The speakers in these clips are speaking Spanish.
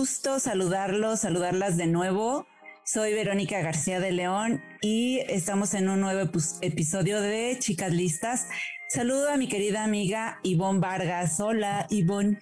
Gusto saludarlos, saludarlas de nuevo. Soy Verónica García de León y estamos en un nuevo episodio de Chicas Listas. Saludo a mi querida amiga Ivonne Vargas. Hola, Ivonne.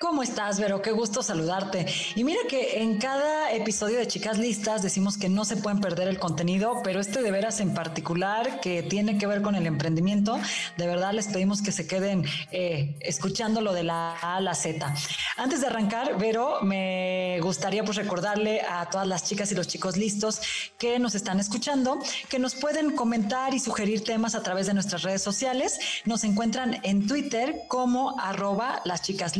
¿Cómo estás, Vero? Qué gusto saludarte. Y mira que en cada episodio de Chicas Listas decimos que no se pueden perder el contenido, pero este de veras en particular que tiene que ver con el emprendimiento, de verdad les pedimos que se queden eh, escuchando lo de la A a la Z. Antes de arrancar, Vero, me gustaría pues recordarle a todas las chicas y los chicos listos que nos están escuchando, que nos pueden comentar y sugerir temas a través de nuestras redes sociales. Nos encuentran en Twitter como arroba las chicas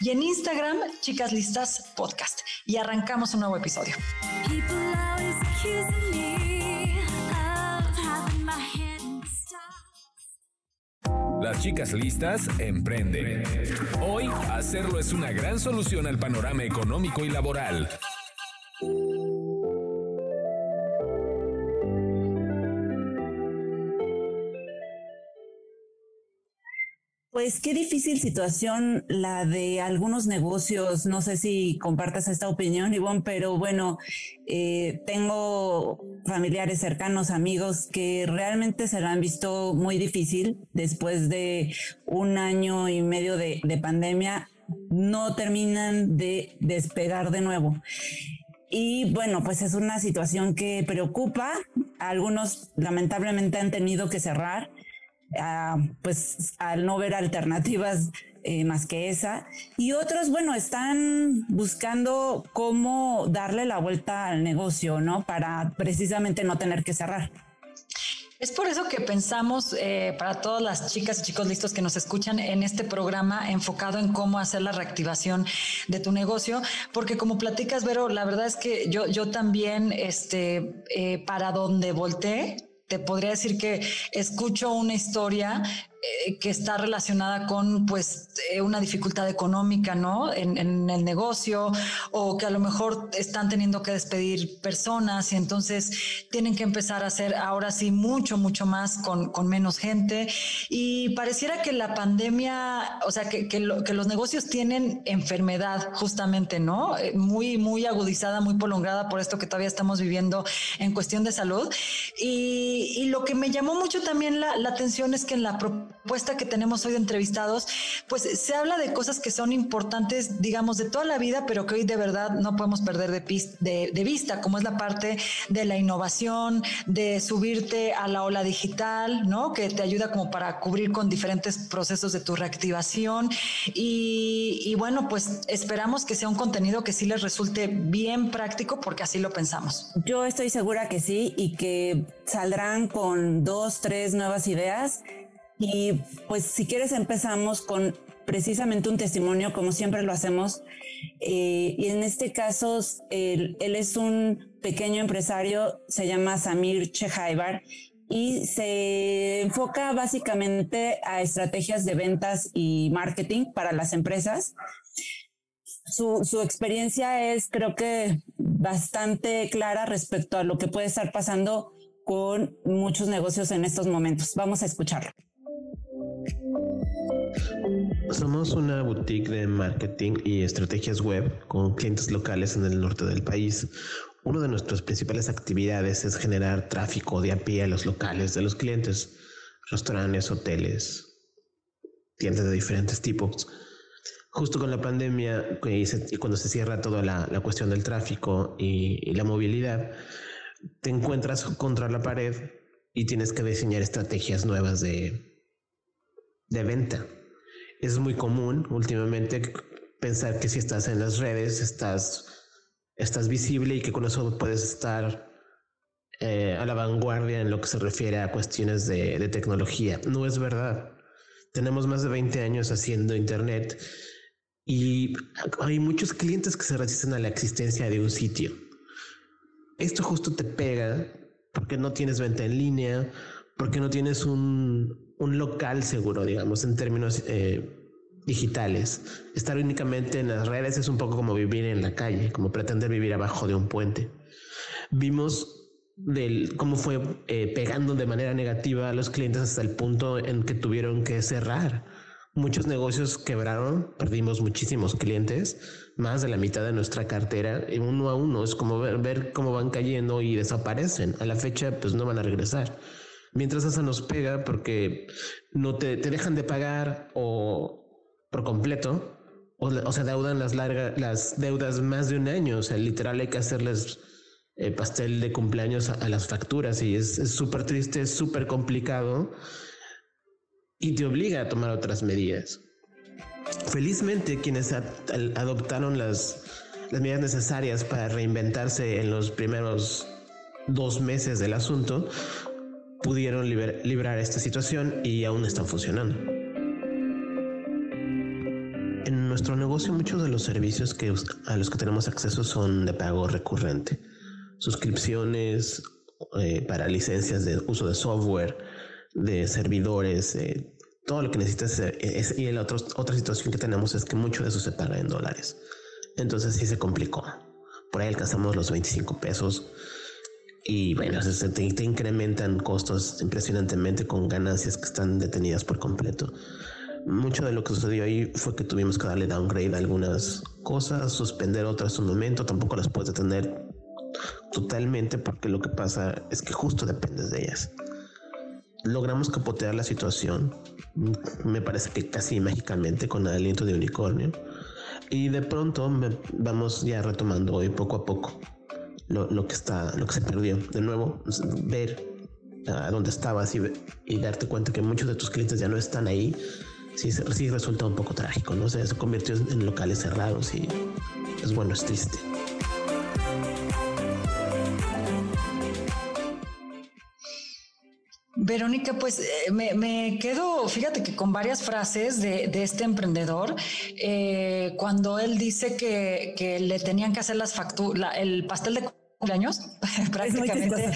y en Instagram, Chicas Listas Podcast. Y arrancamos un nuevo episodio. Las chicas listas emprenden. Hoy, hacerlo es una gran solución al panorama económico y laboral. Pues qué difícil situación la de algunos negocios. No sé si compartas esta opinión, Ivonne, pero bueno, eh, tengo familiares cercanos, amigos que realmente se lo han visto muy difícil después de un año y medio de, de pandemia. No terminan de despegar de nuevo. Y bueno, pues es una situación que preocupa. Algunos lamentablemente han tenido que cerrar pues al no ver alternativas eh, más que esa. Y otros, bueno, están buscando cómo darle la vuelta al negocio, ¿no? Para precisamente no tener que cerrar. Es por eso que pensamos eh, para todas las chicas y chicos listos que nos escuchan en este programa enfocado en cómo hacer la reactivación de tu negocio, porque como platicas, Vero, la verdad es que yo, yo también, este, eh, para donde volteé, te podría decir que escucho una historia eh, que está relacionada con pues eh, una dificultad económica, ¿no? En, el negocio o que a lo mejor están teniendo que despedir personas y entonces tienen que empezar a hacer ahora sí mucho, mucho más con, menos gente. Y pareciera que la pandemia, o sea, que, que, los negocios tienen enfermedad justamente, ¿no? Eh, muy, muy agudizada, muy prolongada por esto que todavía estamos viviendo en cuestión de salud. Y, lo que me llamó mucho también la, la atención es que en la propuesta que tenemos hoy entrevistados, pues se habla de cosas que son importantes, digamos, de toda la vida, pero que hoy de verdad no podemos perder de, de, vista, como es la parte de la innovación, de subirte a la ola digital, ¿no? Que te ayuda como para cubrir con diferentes procesos de tu reactivación. Y, y bueno, pues esperamos que sea un contenido que sí les resulte bien práctico, porque así lo pensamos. Yo estoy segura que sí y que saldrán con dos, tres nuevas ideas y pues si quieres empezamos con precisamente un testimonio, como siempre lo hacemos. Eh, y en este caso, él, es un pequeño empresario, se llama Samir Chehaibar y se enfoca básicamente a estrategias de ventas y marketing para las empresas. Su, su experiencia es, creo que, bastante clara respecto a lo que puede estar pasando con muchos negocios en estos momentos. Vamos a escucharlo. Somos una boutique de marketing y estrategias web con clientes locales en el norte del país. Una de nuestras principales actividades es generar tráfico de a pie a los locales de los clientes, restaurantes, hoteles, tiendas de diferentes tipos. Justo con la pandemia y cuando se cierra toda la, cuestión del tráfico y la movilidad, te encuentras contra la pared y tienes que diseñar estrategias nuevas de de venta. Es muy común últimamente pensar que si estás en las redes estás, estás visible y que con eso puedes estar eh, a la vanguardia en lo que se refiere a cuestiones de, de tecnología. No es verdad. Tenemos más de 20 años haciendo Internet y hay muchos clientes que se resisten a la existencia de un sitio. Esto justo te pega porque no tienes venta en línea, porque no tienes un, un local seguro, digamos, en términos eh, digitales. Estar únicamente en las redes es un poco como vivir en la calle, como pretender vivir abajo de un puente. Vimos del cómo fue eh, pegando de manera negativa a los clientes hasta el punto en que tuvieron que cerrar. Muchos negocios quebraron, perdimos muchísimos clientes, más de la mitad de nuestra cartera, uno a uno. Es como ver, ver cómo van cayendo y desaparecen. A la fecha, pues no van a regresar mientras esa nos pega porque no te, te dejan de pagar o por completo o, o se deudan las largas las deudas más de un año o sea literal hay que hacerles eh, pastel de cumpleaños a, las facturas y es súper triste es súper complicado y te obliga a tomar otras medidas. Felizmente quienes adoptaron las las medidas necesarias para reinventarse en los primeros dos meses del asunto pudieron librar esta situación y aún están funcionando. En nuestro negocio muchos de los servicios que, a los que tenemos acceso son de pago recurrente. Suscripciones eh, para licencias de uso de software, de servidores, eh, todo lo que necesitas. Es, y la otra situación que tenemos es que mucho de eso se paga en dólares. Entonces sí se complicó. Por ahí alcanzamos los 25 pesos y bueno, se te, incrementan costos impresionantemente con ganancias que están detenidas por completo. Mucho de lo que sucedió ahí fue que tuvimos que darle downgrade a algunas cosas, suspender otras un momento, tampoco las puedes detener totalmente porque lo que pasa es que justo dependes de ellas. Logramos capotear la situación, me parece que casi mágicamente con el aliento de unicornio, y de pronto vamos ya retomando hoy poco a poco lo, que está, lo que se perdió. De nuevo, pues, ver a dónde estabas y, y, darte cuenta que muchos de tus clientes ya no están ahí, sí, sí resulta un poco trágico, ¿no? se convirtió en locales cerrados y es bueno, es triste. Verónica, pues eh, me, quedo, fíjate que con varias frases de, este emprendedor, eh, cuando él dice que, le tenían que hacer las facturas, el pastel de cumpleaños, prácticamente.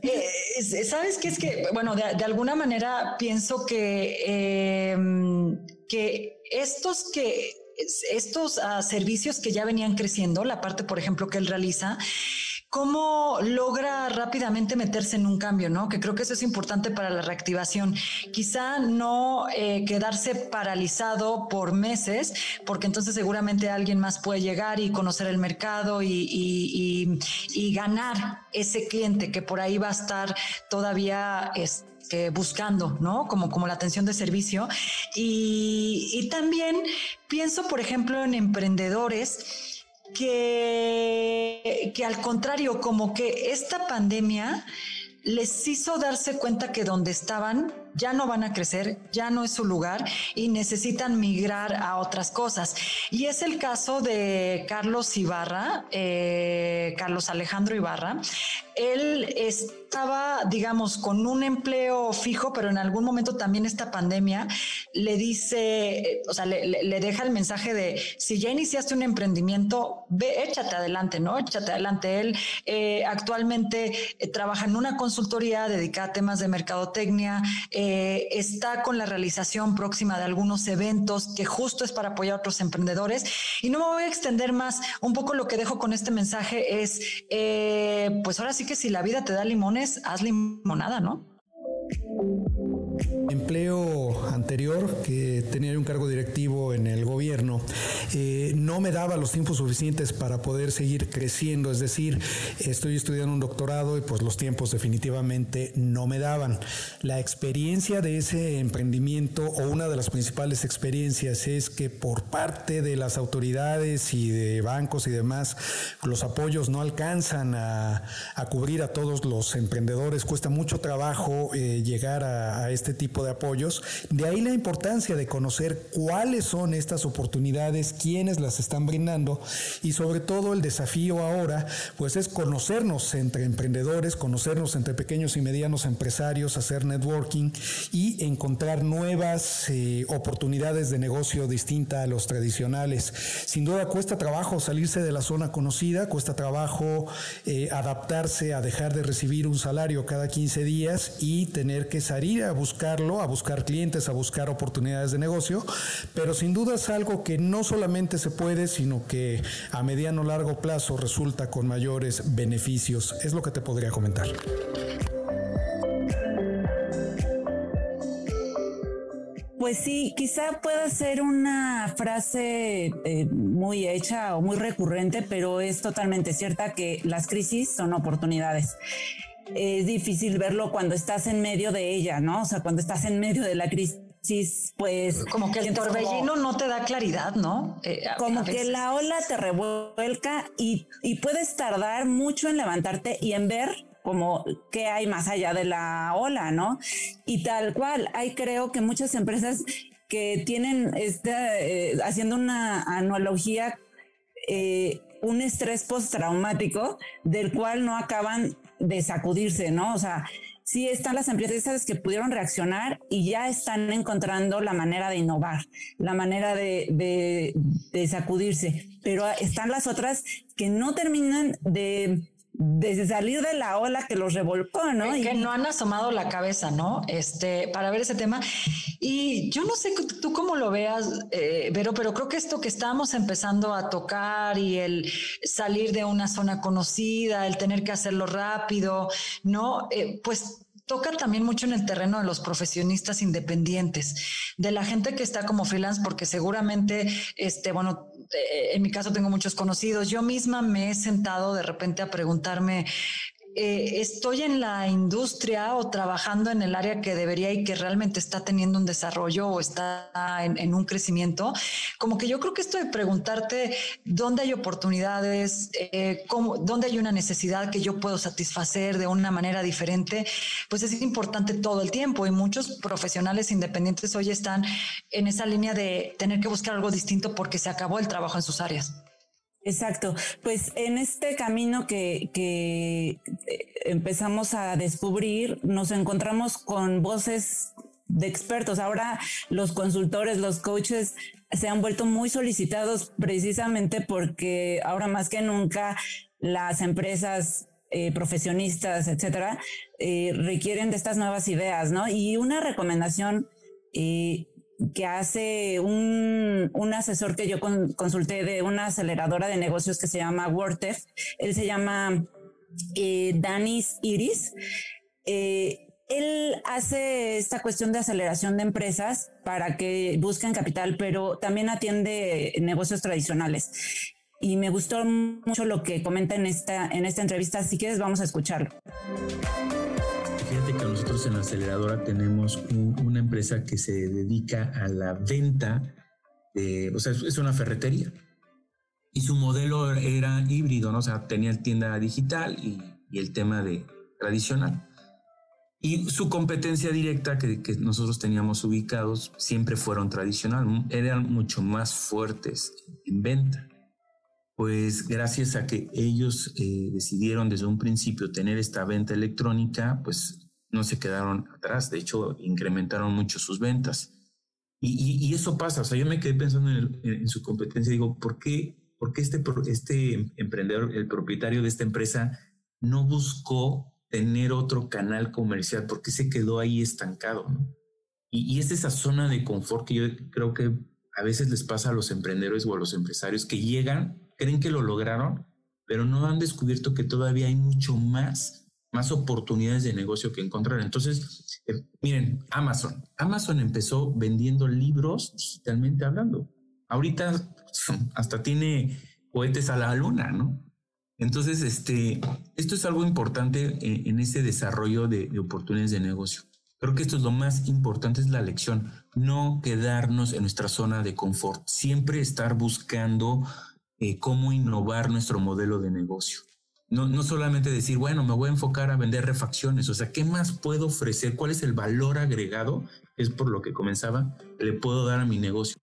Eh, ¿Sabes qué? Es que, bueno, de, alguna manera pienso que, em, que estos que estos ah, servicios que ya venían creciendo, la parte, por ejemplo, que él realiza, ¿Cómo logra rápidamente meterse en un cambio, no? Que creo que eso es importante para la reactivación. Quizá no eh, quedarse paralizado por meses, porque entonces seguramente alguien más puede llegar y conocer el mercado y, ganar ese cliente que por ahí va a estar todavía este, buscando, ¿no? Como, como la atención de servicio. Y, y también pienso, por ejemplo, en emprendedores que, que al contrario, como que esta pandemia les hizo darse cuenta que donde estaban ya no van a crecer, ya no es su lugar y necesitan migrar a otras cosas. Y es el caso de Carlos Ibarra, eh, Carlos Alejandro Ibarra. Él estaba, digamos, con un empleo fijo, pero en algún momento también esta pandemia le dice, o sea, le, deja el mensaje de, si ya iniciaste un emprendimiento, ve, échate adelante, ¿no? Échate adelante. Él eh, actualmente eh, trabaja en una consultoría dedicada a temas de mercadotecnia, está con la realización próxima de algunos eventos que justo es para apoyar a otros emprendedores. Y no me voy a extender más. Un poco lo que dejo con este mensaje es, eh, pues ahora sí que si la vida te da limones, haz limonada, ¿no? Empleo anterior, que tenía un cargo directivo en el gobierno, eh, no me daba los tiempos suficientes para poder seguir creciendo. Es decir, estoy estudiando un doctorado y pues los tiempos definitivamente no me daban. La experiencia de ese emprendimiento o una de las principales experiencias es que por parte de las autoridades y de bancos y demás, los apoyos no alcanzan a, cubrir a todos los emprendedores. Cuesta mucho trabajo eh, llegar a, a este tipo de apoyos. De ahí la importancia de conocer cuáles son estas oportunidades, quiénes las están brindando y sobre todo el desafío ahora, pues es conocernos entre emprendedores, conocernos entre pequeños y medianos empresarios, hacer networking y encontrar nuevas eh, oportunidades de negocio distinta a los tradicionales. Sin duda cuesta trabajo salirse de la zona conocida, cuesta trabajo eh, adaptarse a dejar de recibir un salario cada 15 días y tener que salir a buscarlo, a buscar clientes, a buscar oportunidades de negocio, pero sin duda es algo que no solamente se puede, sino que a mediano o largo plazo resulta con mayores beneficios. Es lo que te podría comentar. Pues sí, quizá pueda ser una frase eh, muy hecha o muy recurrente, pero es totalmente cierta que las crisis son oportunidades. Es difícil verlo cuando estás en medio de ella, ¿no? O sea, cuando estás en medio de la crisis, pues... Como que el torbellino no te da claridad, ¿no? Eh, como que la ola te revuelca y, y puedes tardar mucho en levantarte y en ver como qué hay más allá de la ola, ¿no? Y tal cual, hay creo que muchas empresas que tienen, este, haciendo una analogía, eh, un estrés postraumático del cual no acaban de sacudirse, ¿no? O sea, sí están las empresas que pudieron reaccionar y ya están encontrando la manera de innovar, la manera de, de, de sacudirse, pero están las otras que no terminan de desde salir de la ola que los revolcó, ¿no? Que, no han asomado la cabeza, ¿no? Este, para ver ese tema. Y yo no sé tú cómo lo veas, eh, pero, pero creo que esto que estamos empezando a tocar y el salir de una zona conocida, el tener que hacerlo rápido, ¿no? Eh, pues toca también mucho en el terreno de los profesionistas independientes, de la gente que está como freelance, porque seguramente, este, bueno, en mi caso tengo muchos conocidos. Yo misma me he sentado de repente a preguntarme eh, estoy en la industria o trabajando en el área que debería y que realmente está teniendo un desarrollo o está en, un crecimiento, como que yo creo que esto de preguntarte dónde hay oportunidades, eh, cómo, dónde hay una necesidad que yo puedo satisfacer de una manera diferente, pues es importante todo el tiempo y muchos profesionales independientes hoy están en esa línea de tener que buscar algo distinto porque se acabó el trabajo en sus áreas. Exacto, pues en este camino que, que eh, empezamos a descubrir, nos encontramos con voces de expertos. Ahora los consultores, los coaches se han vuelto muy solicitados precisamente porque ahora más que nunca las empresas eh, profesionistas, etcétera, eh, requieren de estas nuevas ideas, ¿no? Y una recomendación eh, que hace un, un asesor que yo consulté de una aceleradora de negocios que se llama WordTef. Él se llama eh, Danis Iris. Eh, él hace esta cuestión de aceleración de empresas para que busquen capital, pero también atiende negocios tradicionales. Y me gustó mucho lo que comenta en esta, en esta entrevista. Si quieres, vamos a escucharlo. Fíjate que nosotros en la aceleradora tenemos una empresa que se dedica a la venta, de, o sea, es una ferretería. Y su modelo era híbrido, ¿no? O sea, tenía tienda digital y, el tema de tradicional. Y su competencia directa que, que, nosotros teníamos ubicados siempre fueron tradicional, eran mucho más fuertes en venta. Pues gracias a que ellos eh, decidieron desde un principio tener esta venta electrónica, pues no se quedaron atrás, de hecho incrementaron mucho sus ventas. Y, eso pasa, o sea, yo me quedé pensando en, su competencia, digo, ¿por qué, por qué este, este emprendedor, el propietario de esta empresa, no buscó tener otro canal comercial? ¿Por qué se quedó ahí estancado? Y, y es esa zona de confort que yo creo que a veces les pasa a los emprendedores o a los empresarios que llegan, creen que lo lograron, pero no han descubierto que todavía hay mucho más más oportunidades de negocio que encontrar. Entonces, eh, miren, Amazon. Amazon empezó vendiendo libros digitalmente hablando. Ahorita hasta tiene cohetes a la luna, ¿no? Entonces, este, esto es algo importante en, ese desarrollo de, oportunidades de negocio. Creo que esto es lo más importante, es la lección, no quedarnos en nuestra zona de confort, siempre estar buscando eh, cómo innovar nuestro modelo de negocio. No, no solamente decir, bueno, me voy a enfocar a vender refacciones, o sea, ¿qué más puedo ofrecer? ¿Cuál es el valor agregado es por lo que comenzaba, le puedo dar a mi negocio.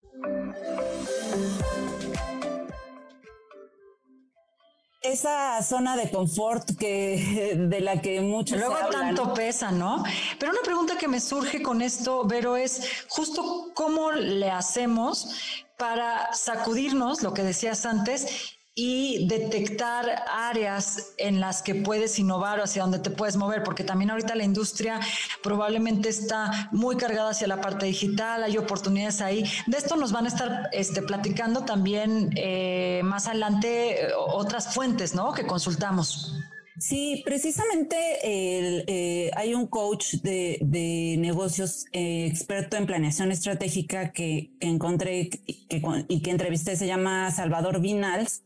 Esa zona de confort que de la que muchos luego tanto pesa, ¿no? Pero una pregunta que me surge con esto, Vero, es justo cómo le hacemos para sacudirnos, lo que decías antes, y detectar áreas en las que puedes innovar o hacia donde te puedes mover, porque también ahorita la industria probablemente está muy cargada hacia la parte digital, hay oportunidades ahí. De esto nos van a estar este, platicando también eh, más adelante eh, otras fuentes, ¿no? Que consultamos. Sí, precisamente eh, hay un coach de, negocios eh, experto en planeación estratégica que, encontré y que entrevisté, se llama Salvador Vinals,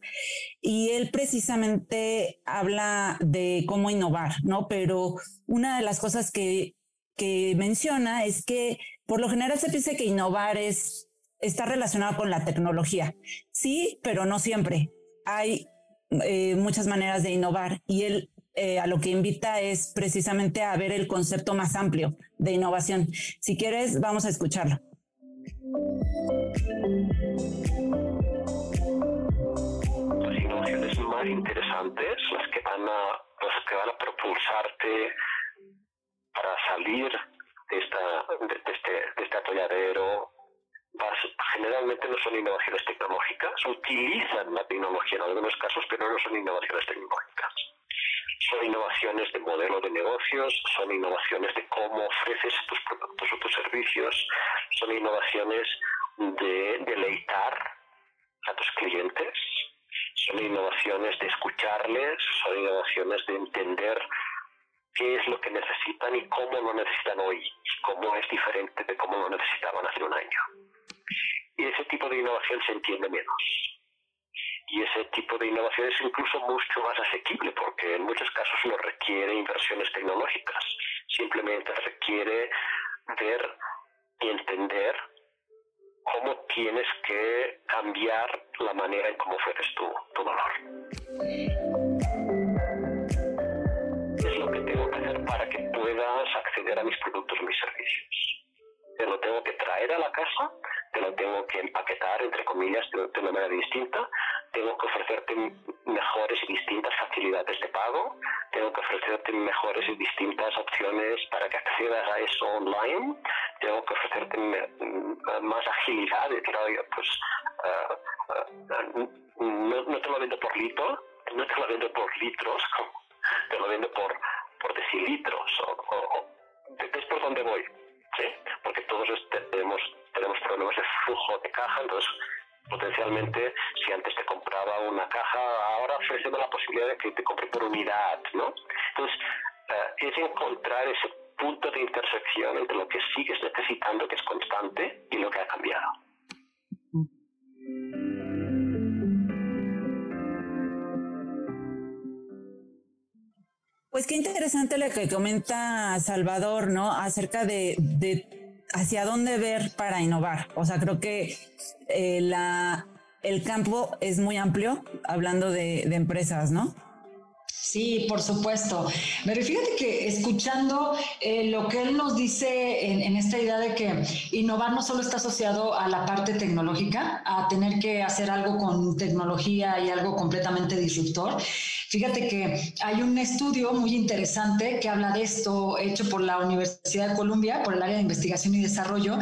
y él precisamente habla de cómo innovar, ¿no? Pero una de las cosas que, que menciona es que por lo general se piensa que innovar es, está relacionado con la tecnología. Sí, pero no siempre. Hay eh, muchas maneras de innovar y él eh, a lo que invita es precisamente a ver el concepto más amplio de innovación. Si quieres, vamos a escucharlo. Las innovaciones más interesantes, las que van a, las que van a propulsarte para salir de, esta, de, este, de este atolladero generalmente no son innovaciones tecnológicas, utilizan la tecnología en algunos casos, pero no son innovaciones tecnológicas. Son innovaciones de modelo de negocios, son innovaciones de cómo ofreces tus productos o tus servicios, son innovaciones de deleitar a tus clientes, son innovaciones de escucharles, son innovaciones de entender qué es lo que necesitan y cómo lo necesitan hoy, y cómo es diferente de cómo lo necesitaban hace un año y ese tipo de innovación se entiende menos. Y ese tipo de innovación es incluso mucho más asequible porque en muchos casos no requiere inversiones tecnológicas, simplemente requiere ver y entender cómo tienes que cambiar la manera en cómo ofreces tu, tu valor. ¿Qué es lo que tengo que hacer para que puedas acceder a mis productos mis servicios? Te lo tengo que traer a la casa te lo tengo que empaquetar, entre comillas, de, una manera distinta, tengo que ofrecerte mejores y distintas facilidades de pago, tengo que ofrecerte mejores y distintas opciones para que accedas a eso online, tengo que ofrecerte más agilidad, decir, pues eh, eh, no, te lo vendo por litro, no te lo vendo por litros, te lo vendo por, por decilitros, o, o, es por donde voy, ¿sí? porque todos tenemos tenemos problemas de flujo de caja, entonces potencialmente si antes te compraba una caja, ahora ofrecemos la posibilidad de que te compre por unidad, ¿no? Entonces, eh, es encontrar ese punto de intersección entre lo que sigues necesitando, que es constante, y lo que ha cambiado. Pues qué interesante lo que comenta Salvador, ¿no? Acerca de, hacia dónde ver para innovar. O sea, creo que eh, la, el campo es muy amplio, hablando de, empresas, ¿no? Sí, por supuesto. Pero fíjate que escuchando eh, lo que él nos dice en, esta idea de que innovar no solo está asociado a la parte tecnológica, a tener que hacer algo con tecnología y algo completamente disruptor. Fíjate que hay un estudio muy interesante que habla de esto, hecho por la Universidad de Columbia, por el área de investigación y desarrollo,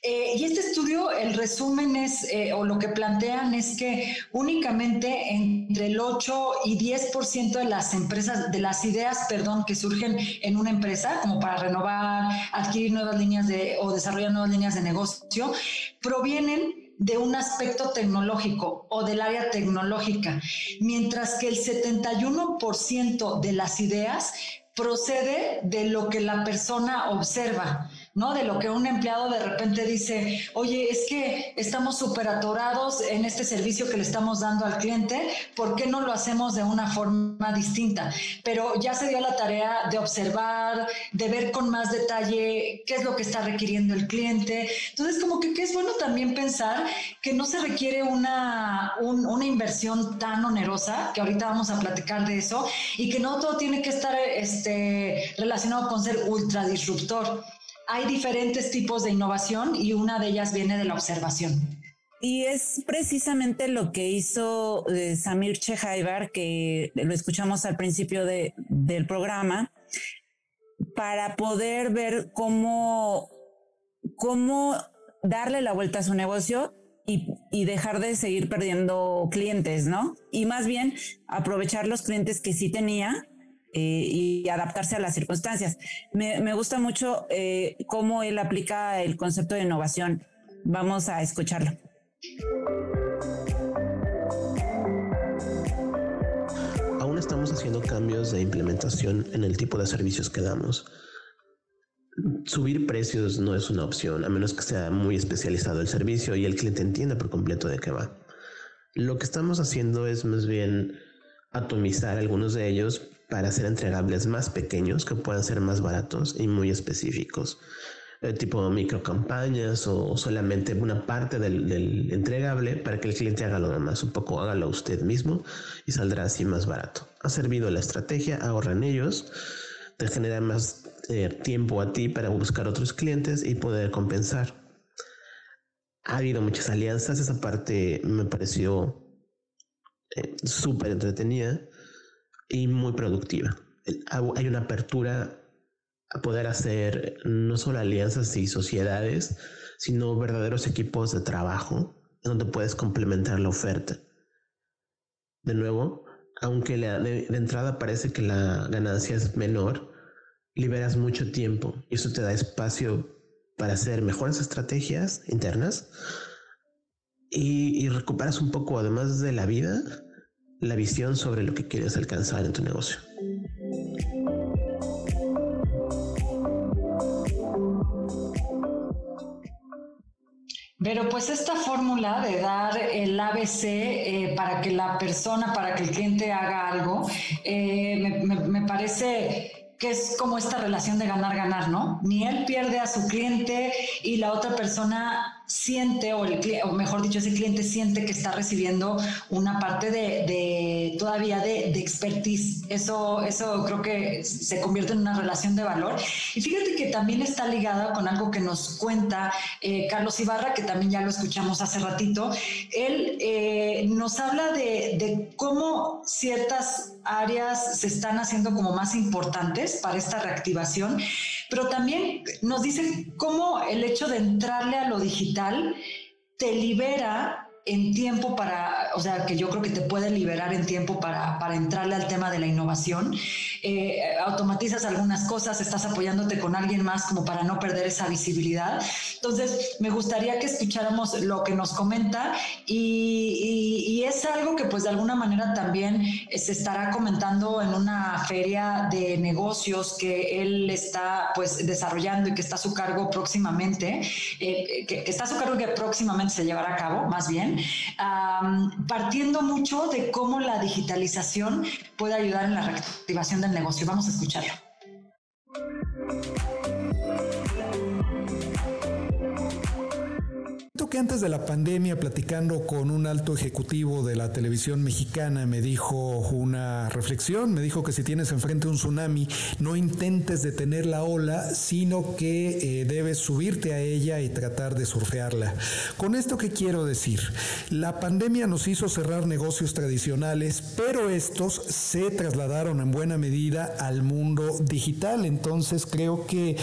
eh, y este estudio, el resumen es, eh, o lo que plantean es que únicamente entre el 8 y 10% de las empresas, de las ideas, perdón, que surgen en una empresa, como para renovar, adquirir nuevas líneas de, o desarrollar nuevas líneas de negocio, provienen de un aspecto tecnológico o del área tecnológica, mientras que el 71% de las ideas procede de lo que la persona observa. ¿No? De lo que un empleado de repente dice, oye, es que estamos súper atorados en este servicio que le estamos dando al cliente, ¿por qué no lo hacemos de una forma distinta? Pero ya se dio la tarea de observar, de ver con más detalle qué es lo que está requiriendo el cliente. Entonces, como que, es bueno también pensar que no se requiere una, una inversión tan onerosa, que ahorita vamos a platicar de eso, y que no todo tiene que estar este, relacionado con ser ultra disruptor hay diferentes tipos de innovación y una de ellas viene de la observación. Y es precisamente lo que hizo eh, Samir Chehaibar, que lo escuchamos al principio del programa, para poder ver cómo, cómo darle la vuelta a su negocio y, dejar de seguir perdiendo clientes, ¿no? Y más bien aprovechar los clientes que sí tenía eh, y adaptarse a las circunstancias. Me, gusta mucho eh, cómo él aplica el concepto de innovación. Vamos a escucharlo. Aún estamos haciendo cambios de implementación en el tipo de servicios que damos. Subir precios no es una opción, a menos que sea muy especializado el servicio y el cliente entienda por completo de qué va. Lo que estamos haciendo es más bien atomizar algunos de ellos para hacer entregables más pequeños que puedan ser más baratos y muy específicos. Eh, tipo micro campañas o solamente una parte del, entregable para que el cliente haga lo demás, un poco hágalo usted mismo y saldrá así más barato. Ha servido la estrategia, ahorran ellos, te genera más eh, tiempo a ti para buscar otros clientes y poder compensar. Ha habido muchas alianzas, esa parte me pareció eh, súper entretenida y muy productiva. Hay una apertura a poder hacer no solo alianzas y sociedades, sino verdaderos equipos de trabajo donde puedes complementar la oferta. De nuevo, aunque de, entrada parece que la ganancia es menor, liberas mucho tiempo y eso te da espacio para hacer mejores estrategias internas y, y recuperas un poco, además de la vida, la visión sobre lo que quieres alcanzar en tu negocio. Pero pues esta fórmula de dar el ABC eh, para que la persona, para que el cliente haga algo, eh, me, parece que es como esta relación de ganar-ganar, ¿no? Ni él pierde a su cliente y la otra persona siente, o, el, o mejor dicho, ese cliente siente que está recibiendo una parte de, todavía de, expertise. Eso, eso creo que se convierte en una relación de valor. Y fíjate que también está ligada con algo que nos cuenta eh, Carlos Ibarra, que también ya lo escuchamos hace ratito. Él eh, nos habla de, de cómo ciertas áreas se están haciendo como más importantes para esta reactivación, pero también nos dice cómo el hecho de entrarle a lo digital te libera en tiempo para, o sea, que yo creo que te puede liberar en tiempo para, para entrarle al tema de la innovación. Eh, automatizas algunas cosas, estás apoyándote con alguien más como para no perder esa visibilidad. Entonces, me gustaría que escucháramos lo que nos comenta y, y, es algo que pues de alguna manera también se estará comentando en una feria de negocios que él está pues desarrollando y que está a su cargo próximamente, eh, que, que está a su cargo y que próximamente se llevará a cabo, más bien partiendo mucho de cómo la digitalización puede ayudar en la reactivación negocio. Vamos a escucharlo antes de la pandemia, platicando con un alto ejecutivo de la televisión mexicana, me dijo una reflexión, me dijo que si tienes enfrente un tsunami, no intentes detener la ola, sino que eh, debes subirte a ella y tratar de surfearla. Con esto, ¿qué quiero decir? La pandemia nos hizo cerrar negocios tradicionales, pero estos se trasladaron en buena medida al mundo digital. Entonces, creo que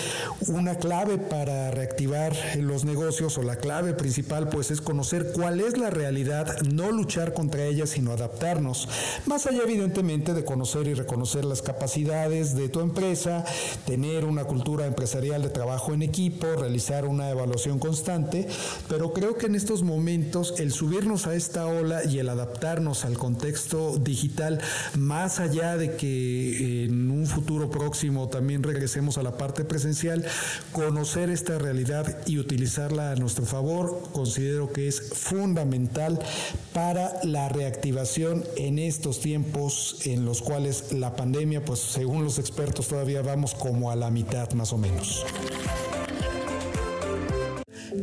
una clave para reactivar los negocios o la clave principal pues es conocer cuál es la realidad, no luchar contra ella, sino adaptarnos. Más allá evidentemente de conocer y reconocer las capacidades de tu empresa, tener una cultura empresarial de trabajo en equipo, realizar una evaluación constante, pero creo que en estos momentos el subirnos a esta ola y el adaptarnos al contexto digital, más allá de que en un futuro próximo también regresemos a la parte presencial, conocer esta realidad y utilizarla a nuestro favor considero que es fundamental para la reactivación en estos tiempos en los cuales la pandemia, pues según los expertos todavía vamos como a la mitad más o menos.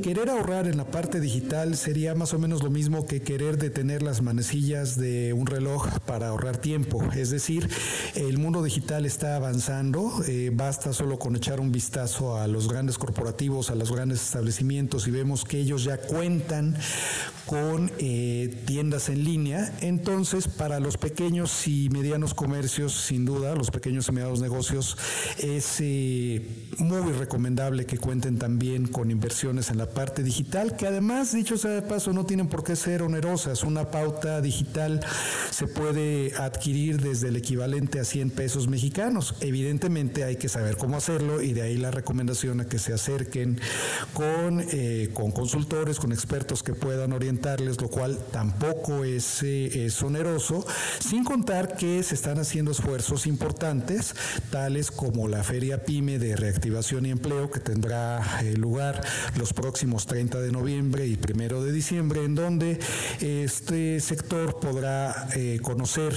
Querer ahorrar en la parte digital sería más o menos lo mismo que querer detener las manecillas de un reloj para ahorrar tiempo. Es decir, el mundo digital está avanzando, eh, basta solo con echar un vistazo a los grandes corporativos, a los grandes establecimientos y vemos que ellos ya cuentan con eh, tiendas en línea. Entonces, para los pequeños y medianos comercios, sin duda, los pequeños y medianos negocios, es eh, muy recomendable que cuenten también con inversiones en la parte digital, que además, dicho sea de paso, no tienen por qué ser onerosas. Una pauta digital se puede adquirir desde el equivalente a 100 pesos mexicanos. Evidentemente hay que saber cómo hacerlo y de ahí la recomendación a que se acerquen con, eh, con consultores, con expertos que puedan orientarles, lo cual tampoco es, eh, es oneroso, sin contar que se están haciendo esfuerzos importantes, tales como la Feria PYME de Reactivación y Empleo, que tendrá eh, lugar los próximos 30 de noviembre y primero de diciembre, en donde este sector podrá conocer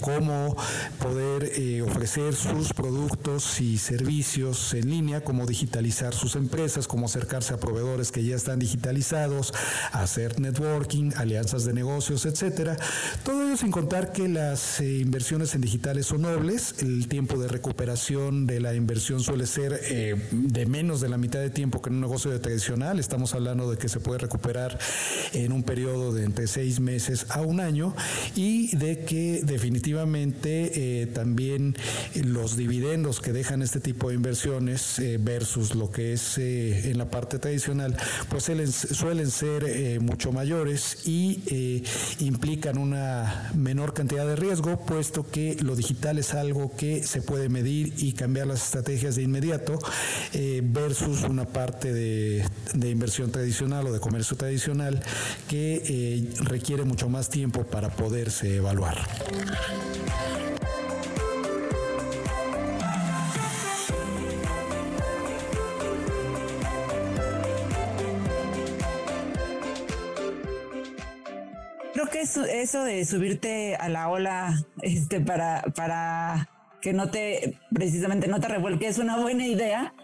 cómo poder ofrecer sus productos y servicios en línea, cómo digitalizar sus empresas, cómo acercarse a proveedores que ya están digitalizados, hacer networking, alianzas de negocios, etcétera. Todo ello sin contar que las eh, inversiones en digitales son nobles, el tiempo de recuperación de la inversión suele ser eh, de menos de la mitad de tiempo que en un negocio Estamos hablando de que se puede recuperar en un periodo de entre seis meses a un año y de que definitivamente eh, también los dividendos que dejan este tipo de inversiones versus lo que es en la parte tradicional, pues suelen, ser eh, mucho mayores y eh, implican una menor cantidad de riesgo, puesto que lo digital es algo que se puede medir y cambiar las estrategias de inmediato, eh, versus una parte de, de, inversión tradicional o de comercio tradicional que requiere mucho más tiempo para poderse evaluar. creo que eso, eso de subirte a la ola este, para, para que no te, precisamente no te revuelque, es una buena idea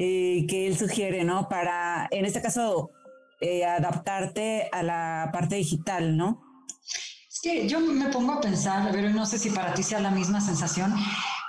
eh, que él sugiere, ¿no? Para, en este caso, eh, adaptarte a la parte digital, ¿no? Que yo me pongo a pensar, pero no sé si para ti sea la misma sensación.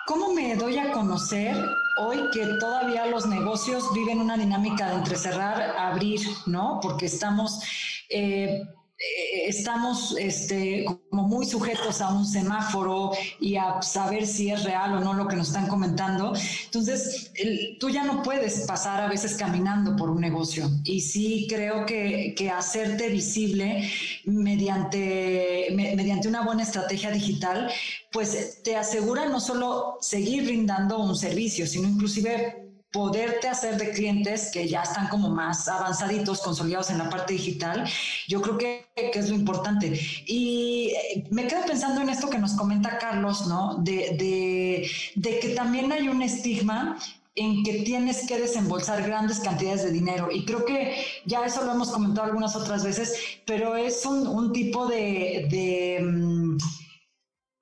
¿Cómo me doy a conocer hoy que todavía los negocios viven una dinámica de entre cerrar, abrir, ¿no? Porque estamos eh, estamos este, como muy sujetos a un semáforo y a saber si es real o no lo que nos están comentando. Entonces, tú ya no puedes pasar a veces caminando por un negocio. Y sí creo que, que hacerte visible mediante, mediante una buena estrategia digital, pues te asegura no solo seguir brindando un servicio, sino inclusive poderte hacer de clientes que ya están como más avanzaditos, consolidados en la parte digital, yo creo que, es lo importante. Y eh, me quedo pensando en esto que nos comenta Carlos, ¿no? De, de que también hay un estigma en que tienes que desembolsar grandes cantidades de dinero. Y creo que ya eso lo hemos comentado algunas otras veces, pero es un, tipo de... Mm,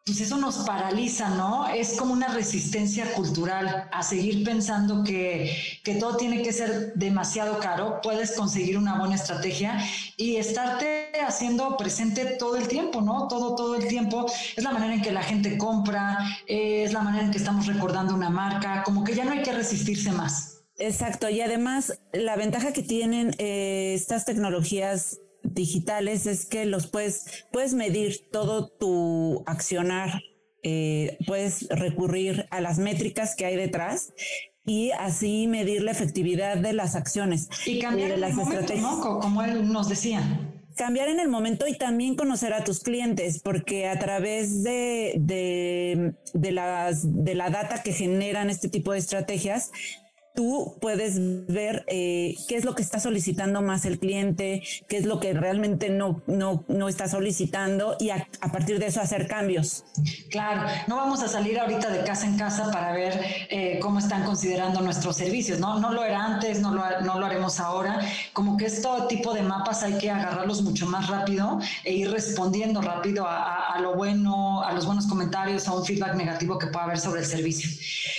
pues eso nos paraliza, ¿no? Es como una resistencia cultural a seguir pensando que, que, todo tiene que ser demasiado caro. Puedes conseguir una buena estrategia y estarte haciendo presente todo el tiempo, ¿no? Todo, todo el tiempo. Es la manera en que la gente compra, es la manera en que estamos recordando una marca, como que ya no hay que resistirse más. Exacto, y además la ventaja que tienen eh, estas tecnologías digitales es que los puedes, puedes medir todo tu accionar, eh, puedes recurrir a las métricas que hay detrás y así medir la efectividad de las acciones. Y cambiar de las estrategias. Como él nos decía cambiar en el momento y también conocer a tus clientes, porque a través de, de, de, las, de la data que generan este tipo de estrategias, tú puedes ver eh, qué es lo que está solicitando más el cliente, qué es lo que realmente no, no, no está solicitando y a, partir de eso hacer cambios. Claro, no vamos a salir ahorita de casa en casa para ver eh, cómo están considerando nuestros servicios, ¿no? No lo era antes, no lo, no lo haremos ahora. Como que este tipo de mapas hay que agarrarlos mucho más rápido e ir respondiendo rápido a, a lo bueno, a los buenos comentarios, a un feedback negativo que pueda haber sobre el servicio.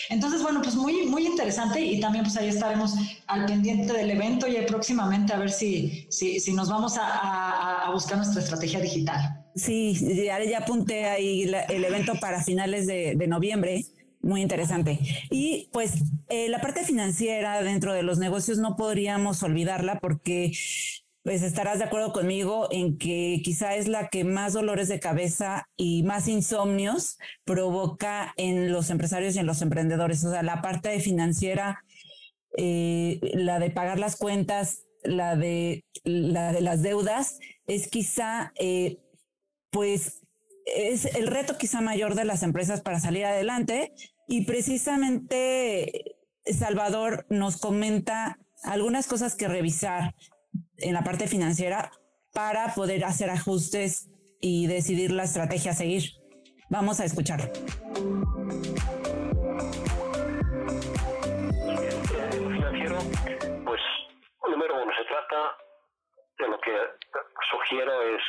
Entonces, bueno, pues muy, muy interesante y también pues ahí estaremos al pendiente del evento y próximamente a ver si, si, si nos vamos a, a, buscar nuestra estrategia digital. Sí, ya, ya apunté ahí el evento para finales de, de noviembre muy interesante. Y pues eh, la parte financiera dentro de los negocios no podríamos olvidarla porque pues estarás de acuerdo conmigo en que quizá es la que más dolores de cabeza y más insomnios provoca en los empresarios y en los emprendedores. O sea, la parte financiera, eh, la de pagar las cuentas, la de, la de las deudas, es quizá, eh, pues, es el reto quizá mayor de las empresas para salir adelante. Y precisamente Salvador nos comenta algunas cosas que revisar en la parte financiera para poder hacer ajustes y decidir la estrategia a seguir. Vamos a escuchar. Trata de lo que sugiero es,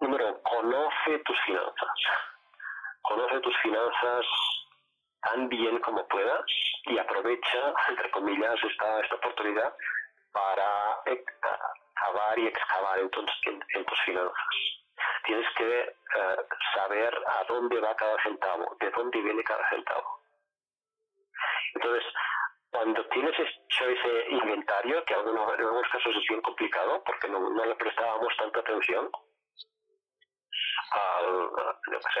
número conoce tus finanzas. Conoce tus finanzas tan bien como puedas y aprovecha, entre comillas, esta, esta oportunidad para cavar y excavar entonces en, tus finanzas. Tienes que eh, saber a dónde va cada centavo, de dónde viene cada centavo. Entonces, cuando tienes hecho ese inventario, que en algunos, casos es bien complicado porque no, le prestábamos tanta atención, al,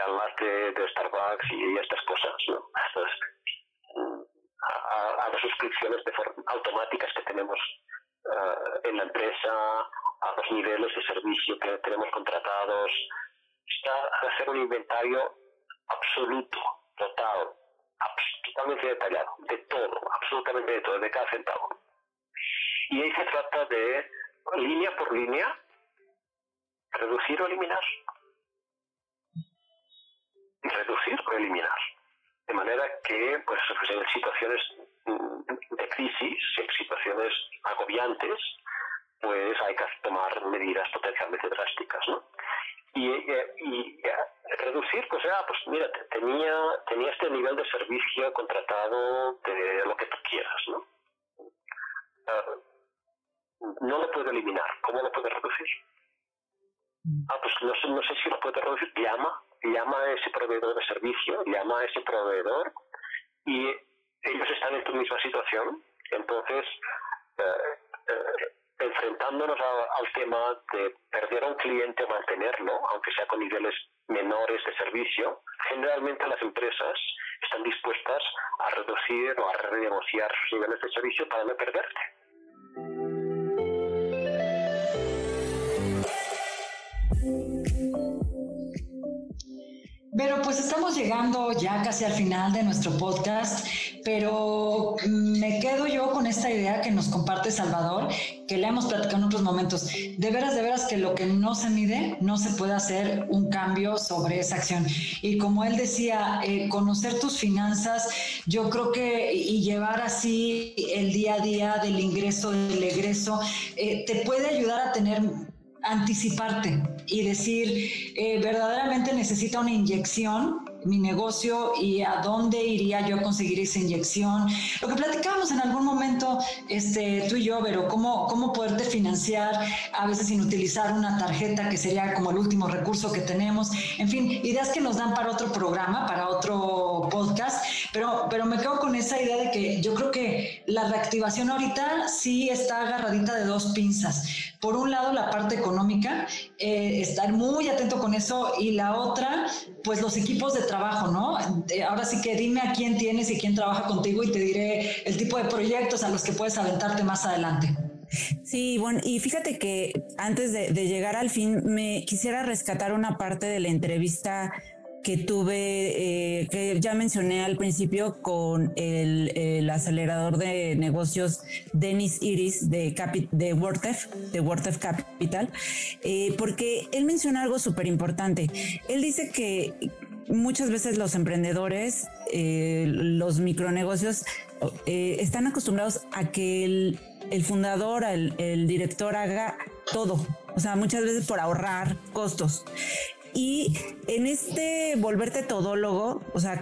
al latte de Starbucks y estas cosas, ¿no? Mm, a, las suscripciones de automáticas que tenemos eh, en la empresa, a los niveles de servicio que tenemos contratados, está hacer un inventario absoluto, total, totalmente detallado, de todo, absolutamente de todo, de cada centavo. Y ahí se trata de, línea por línea, reducir o eliminar. Reducir o eliminar. De manera que, pues, en situaciones de crisis, en situaciones agobiantes, pues hay que tomar medidas potencialmente drásticas, ¿no? Y, y, reducir, pues ya, pues mira, tenía, tenía este nivel de servicio contratado de lo que tú quieras, ¿no? Uh, no lo puedo eliminar, ¿cómo lo puedo reducir? Ah, pues no sé, no sé si lo puedo reducir, llama, llama a ese proveedor de servicio, llama a ese proveedor y ellos están en tu misma situación, entonces eh, enfrentándonos al tema de perder a un cliente mantenerlo, aunque sea con niveles menores de servicio, generalmente las empresas están dispuestas a reducir o a renegociar sus niveles de servicio para no perderte. Pero pues estamos llegando ya casi al final de nuestro podcast, pero me quedo yo con esta idea que nos comparte Salvador, que le hemos platicado en otros momentos. De veras, de veras que lo que no se mide, no se puede hacer un cambio sobre esa acción. Y como él decía, eh, conocer tus finanzas, yo creo que y llevar así el día a día del ingreso, del egreso, eh, te puede ayudar a tener anticiparte y decir, eh, verdaderamente necesita una inyección mi negocio y a dónde iría yo a conseguir esa inyección. Lo que platicábamos en algún momento, este, tú y yo, pero cómo, cómo poderte financiar a veces sin utilizar una tarjeta que sería como el último recurso que tenemos. En fin, ideas que nos dan para otro programa, para otro podcast, pero, pero me quedo con esa idea de que yo creo que la reactivación ahorita sí está agarradita de dos pinzas. Por un lado, la parte económica, eh, estar muy atento con eso, y la otra, pues los equipos de trabajo, ¿no? Ahora sí que dime a quién tienes y quién trabaja contigo y te diré el tipo de proyectos a los que puedes aventarte más adelante. Sí, bueno, y fíjate que antes de, llegar al fin, me quisiera rescatar una parte de la entrevista que tuve, eh, que ya mencioné al principio con el, acelerador de negocios Denis Iris de, Capi, de WordF, de Capital, eh, porque él menciona algo súper importante. Él dice que muchas veces los emprendedores, eh, los micronegocios, eh, están acostumbrados a que el, fundador, el, director haga todo. O sea, muchas veces por ahorrar costos. Y en este volverte todólogo, o sea,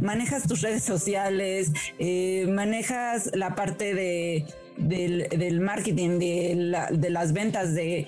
manejas tus redes sociales, eh, manejas la parte de, del, marketing, de, de las ventas, de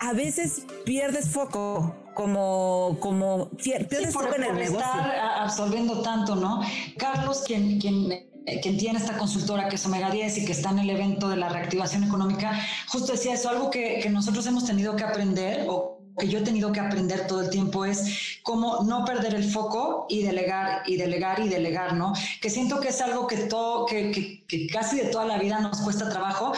a veces pierdes foco como, como en el negocio. estar absorbiendo tanto, ¿no? Carlos, quien, quien quien tiene esta consultora que es Omega 10 y que está en el evento de la reactivación económica, justo decía eso, algo que, que nosotros hemos tenido que aprender o que yo he tenido que aprender todo el tiempo es cómo no perder el foco y delegar y delegar y delegar, ¿no? Que siento que es algo que todo, que, que, casi de toda la vida nos cuesta trabajo,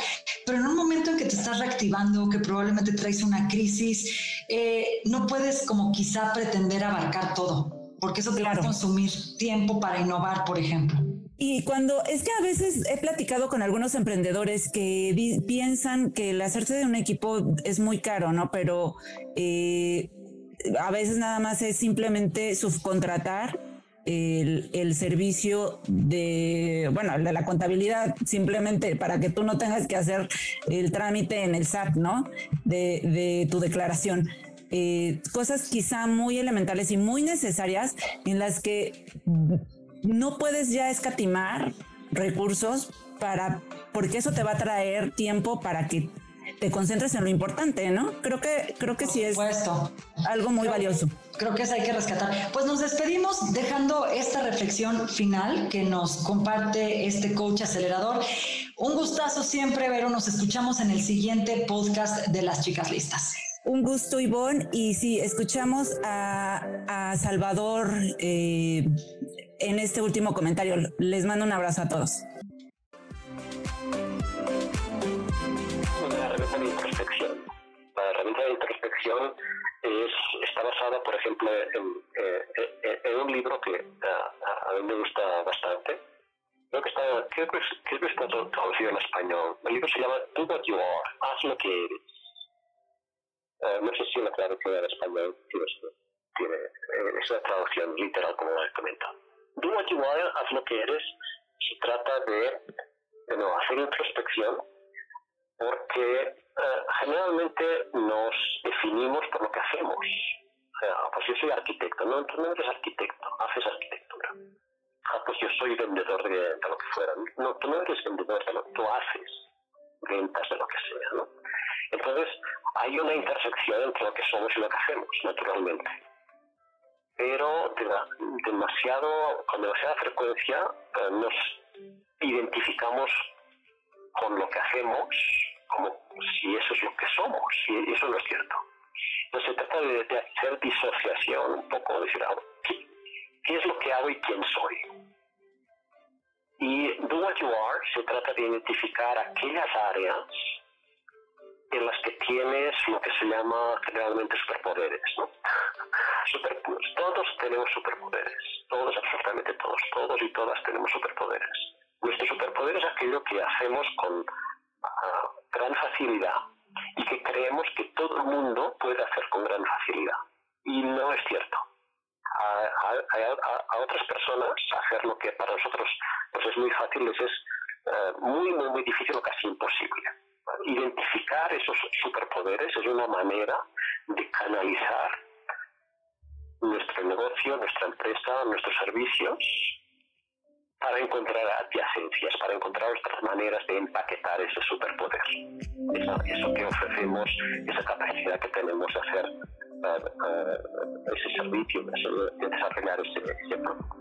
pero en un momento en que te estás reactivando, que probablemente traes una crisis, eh, no puedes como quizá pretender abarcar todo, porque eso te va a consumir tiempo para innovar, por ejemplo. Y cuando es que a veces he platicado con algunos emprendedores que piensan que el hacerse de un equipo es muy caro, ¿no? Pero eh, a veces nada más es simplemente subcontratar el, servicio de, bueno, de la contabilidad, simplemente para que tú no tengas que hacer el trámite en el SAT, ¿no? De, de tu declaración. Eh, cosas quizá muy elementales y muy necesarias en las que no puedes ya escatimar recursos para, porque eso te va a traer tiempo para que te concentres en lo importante, ¿no? Creo que, creo que sí es algo muy valioso. Creo que eso hay que rescatar. Pues nos despedimos dejando esta reflexión final que nos comparte este coach acelerador. Un gustazo siempre, Vero. Nos escuchamos en el siguiente podcast de las chicas listas. Un gusto, Ivonne. Y sí, escuchamos a, Salvador eh, en este último comentario. Les mando un abrazo a todos. La herramienta de introspección. Es, está basada, por ejemplo, en, eh, en un libro que a, a, mí me gusta bastante. Creo que está, creo que, creo que está traducido en español. El libro se llama Do What You Are, haz lo que eres. Uh, no sé si la traducción en español tiene, tiene eh, esa traducción literal como la he comentado. Do what you are, haz lo que eres. Se trata de, de hacer introspección porque uh, generalmente nos definimos por lo que hacemos. O sea, pues yo soy arquitecto, no, tú no eres arquitecto, haces arquitectura. Ah, pues yo soy vendedor de, de lo que fuera. No, tú no eres vendedor de lo que tú haces, ventas de lo que sea, ¿no? Entonces, hay una intersección entre lo que somos y lo que hacemos, naturalmente. Pero demasiado, con demasiada frecuencia eh, nos identificamos con lo que hacemos como si eso es lo que somos, y eso no es cierto. Entonces se trata de, hacer disociación un poco, decir, ah, ¿qué, ¿qué es lo que hago y quién soy? Y Do What You Are se trata de identificar aquellas áreas en las que tienes lo que se llama generalmente superpoderes. ¿no? todos tenemos superpoderes, todos, absolutamente todos, todos y todas tenemos superpoderes. Nuestro superpoder es aquello que hacemos con ah, gran facilidad y que creemos que todo el mundo puede hacer con gran facilidad. Y no es cierto. A, otras personas hacer lo que para nosotros pues es muy fácil es eh, muy, muy, muy difícil o casi imposible identificar esos superpoderes es una manera de canalizar nuestro negocio, nuestra empresa, nuestros servicios para encontrar adyacencias, para encontrar otras maneras de empaquetar ese superpoder. Eso, que ofrecemos, esa capacidad que tenemos de hacer uh, uh, ese servicio, de desarrollar ese, ese producto.